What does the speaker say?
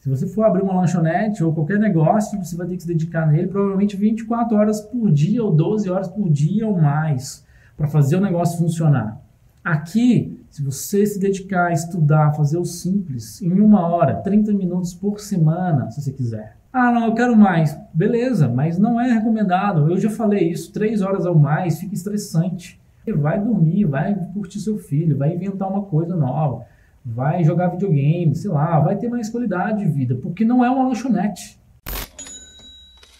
Se você for abrir uma lanchonete ou qualquer negócio, você vai ter que se dedicar nele provavelmente 24 horas por dia ou 12 horas por dia ou mais para fazer o negócio funcionar. Aqui, se você se dedicar a estudar, fazer o simples, em uma hora, 30 minutos por semana, se você quiser. Ah, não, eu quero mais. Beleza, mas não é recomendado. Eu já falei isso, três horas ou mais fica estressante. Vai dormir, vai curtir seu filho, vai inventar uma coisa nova vai jogar videogame, sei lá, vai ter mais qualidade de vida, porque não é uma lanchonete.